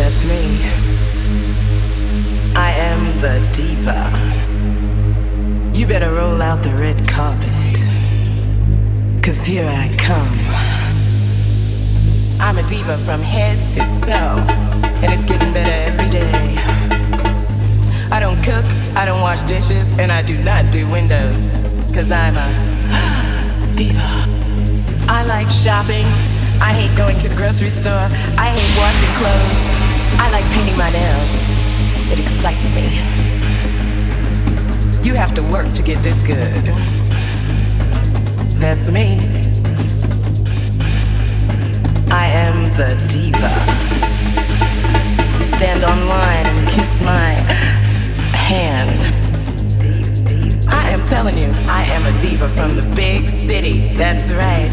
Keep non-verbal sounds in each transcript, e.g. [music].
That's me. I am the diva. You better roll out the red carpet. Cause here I come. I'm a diva from head to toe. And it's getting better every day. I don't cook, I don't wash dishes, and I do not do windows. Cause I'm a [gasps] diva. I like shopping. I hate going to the grocery store. I hate washing clothes. I like painting my nails. It excites me. You have to work to get this good. That's me. I am the diva. Stand online and kiss my hand. I am telling you, I am a diva from the big city. That's right.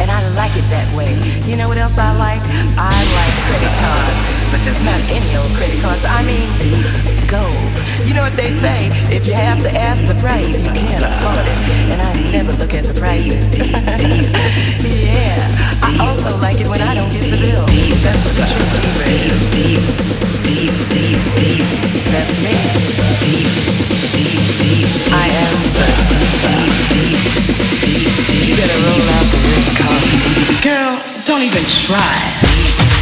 And I like it that way. You know what else I like? I like credit cards. But just not any old credit cards. I mean, gold. You know what they say? If you have to ask the price, you can't afford it. And I never look at the prices. [laughs] yeah. I also like it when I don't get the bill. That's what the true diva is. That's me. I am the You better roll out the red carpet. Girl, don't even try.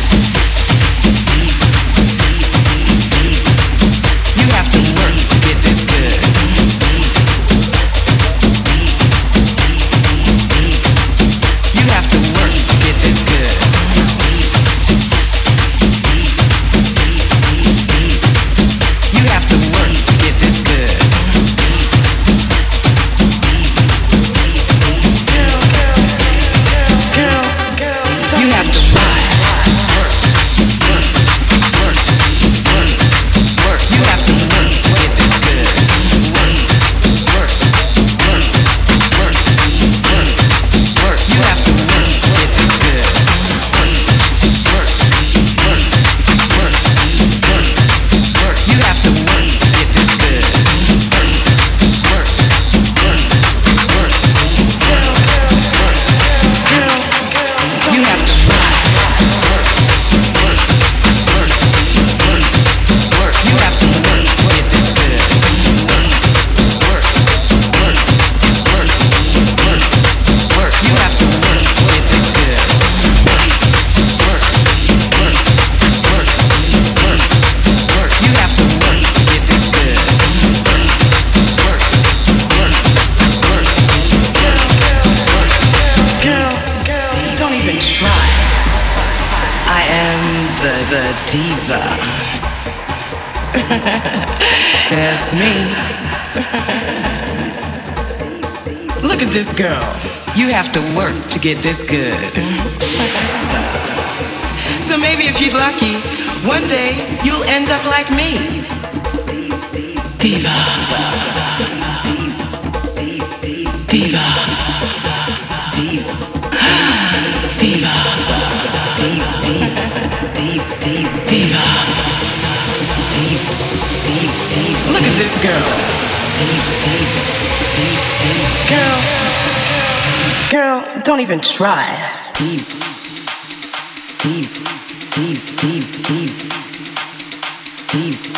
Get this good. so maybe if you're lucky, one day you'll end up like me. Diva. Diva. Diva. Diva. Diva. Look at this girl. Girl. Girl, don't even try. Deep. Deep. Deep. Deep. Deep. Deep. Deep.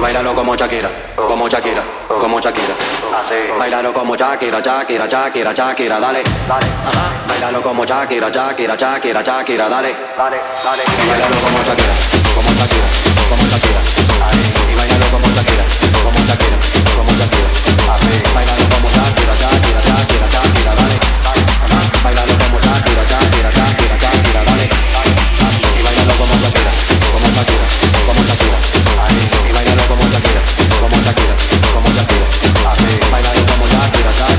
Bailalo como Shakira, como Shakira, como Shakira. Bailalo como Shakira, Shakira, Shakira, Shakira, dale. Ajá. Bailalo como Shakira, Shakira, Shakira, Shakira, dale. Dale, dale. Bailalo como Shakira, como Shakira, como Shakira. Y bailalo como Shakira, Como la tira, ahí, y bailalo como la tira, como te quita, como la tira, así bailar y como la tirada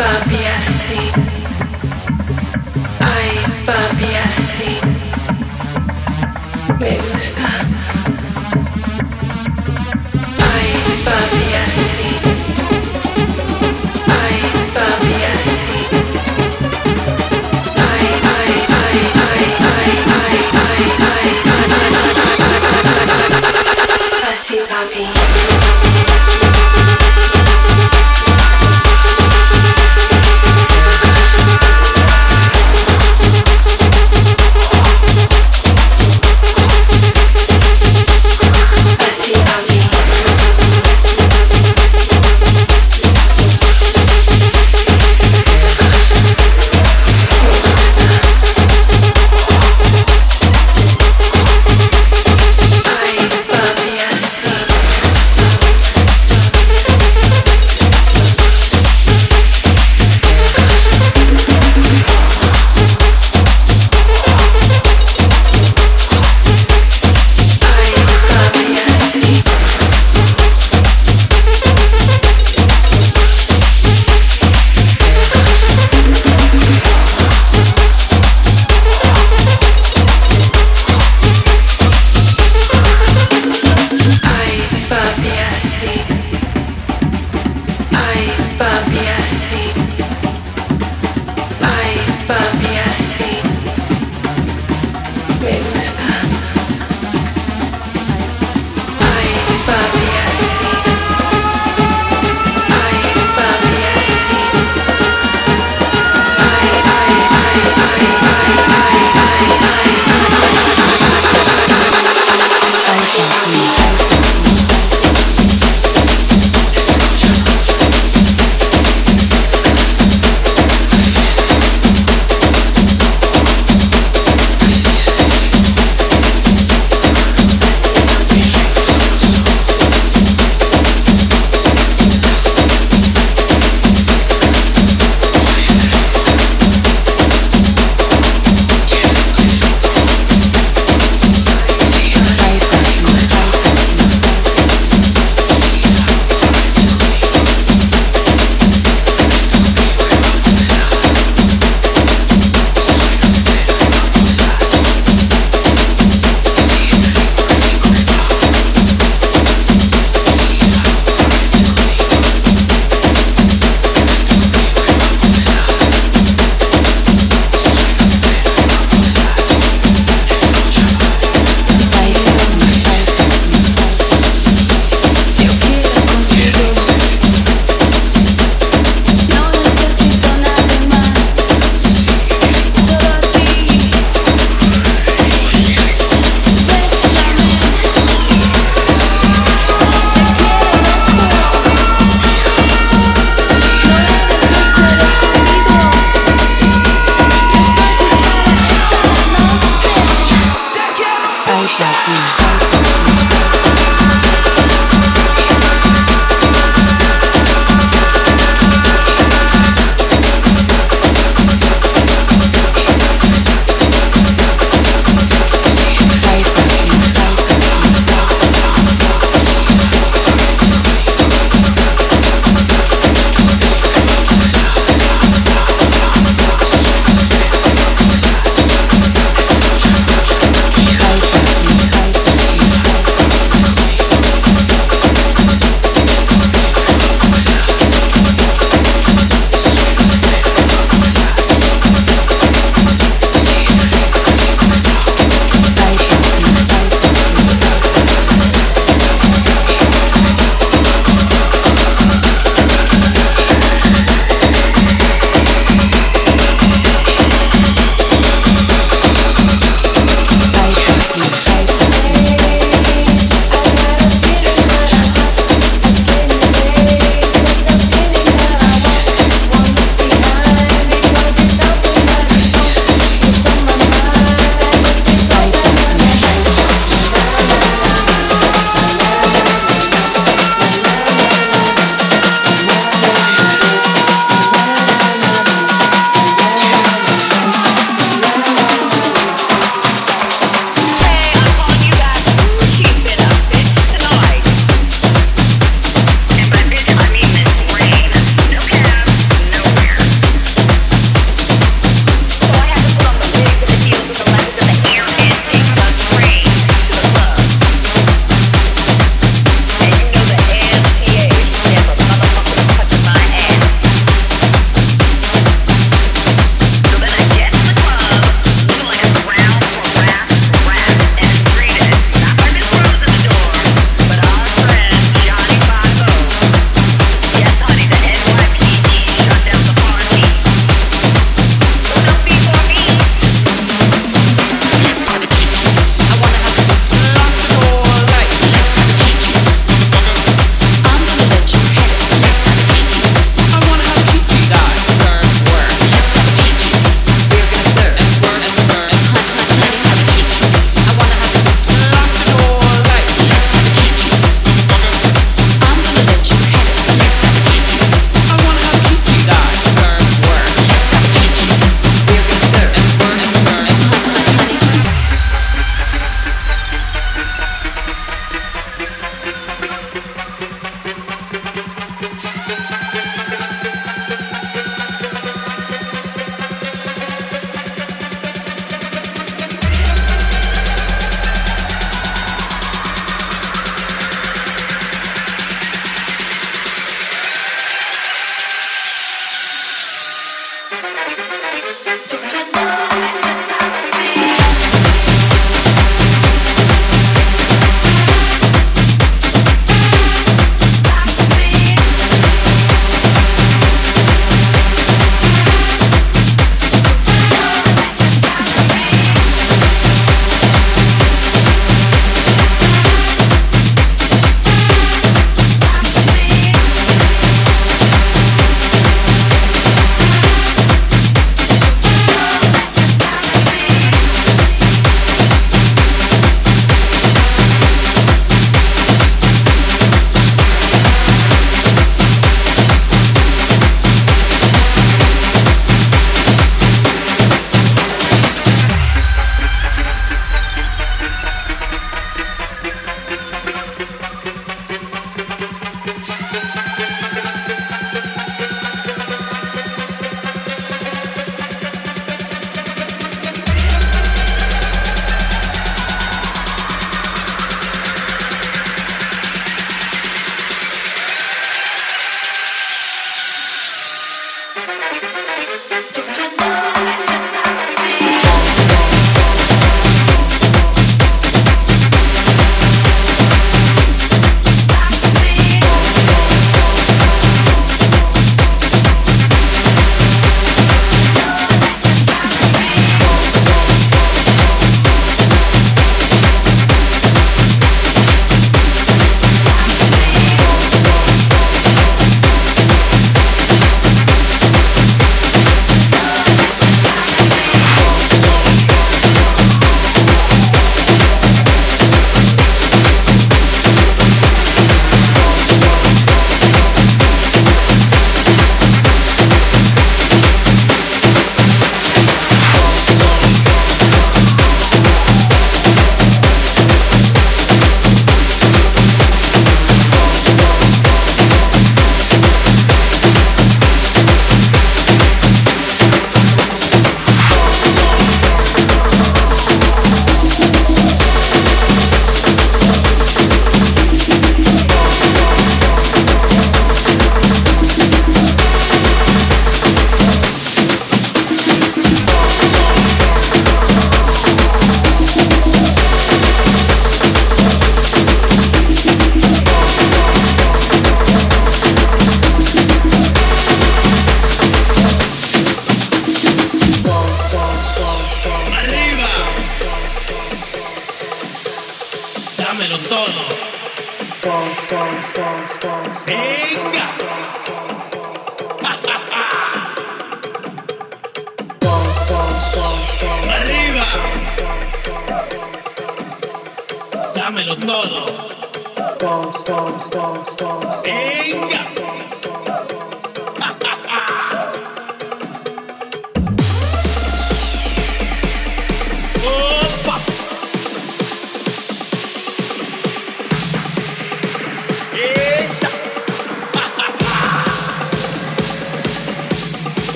Baby, I see.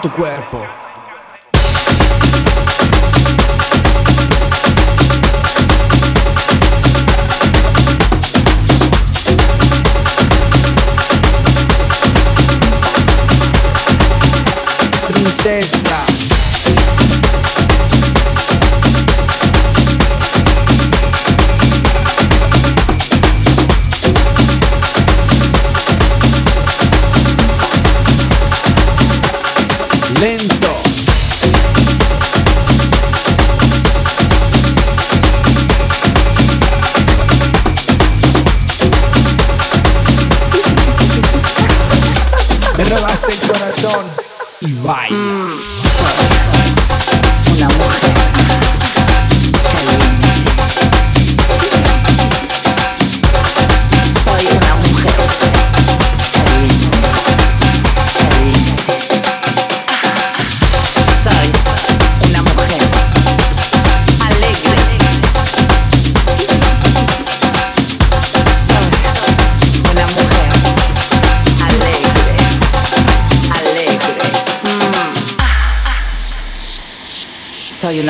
Tu cuerpo.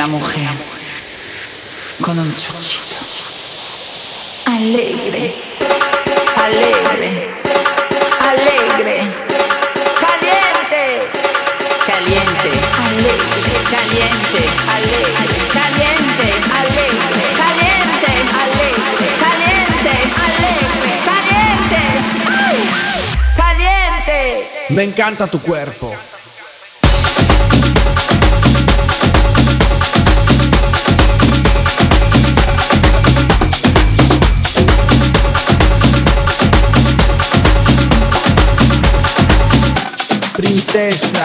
Una mujer con un chuchito. Alegre, alegre, alegre. Caliente, caliente, alegre, caliente, alegre, caliente, alegre, caliente, alegre, caliente, alegre, caliente, caliente. Me encanta tu cuerpo. Lento.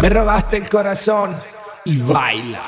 Me robaste el corazón y baila.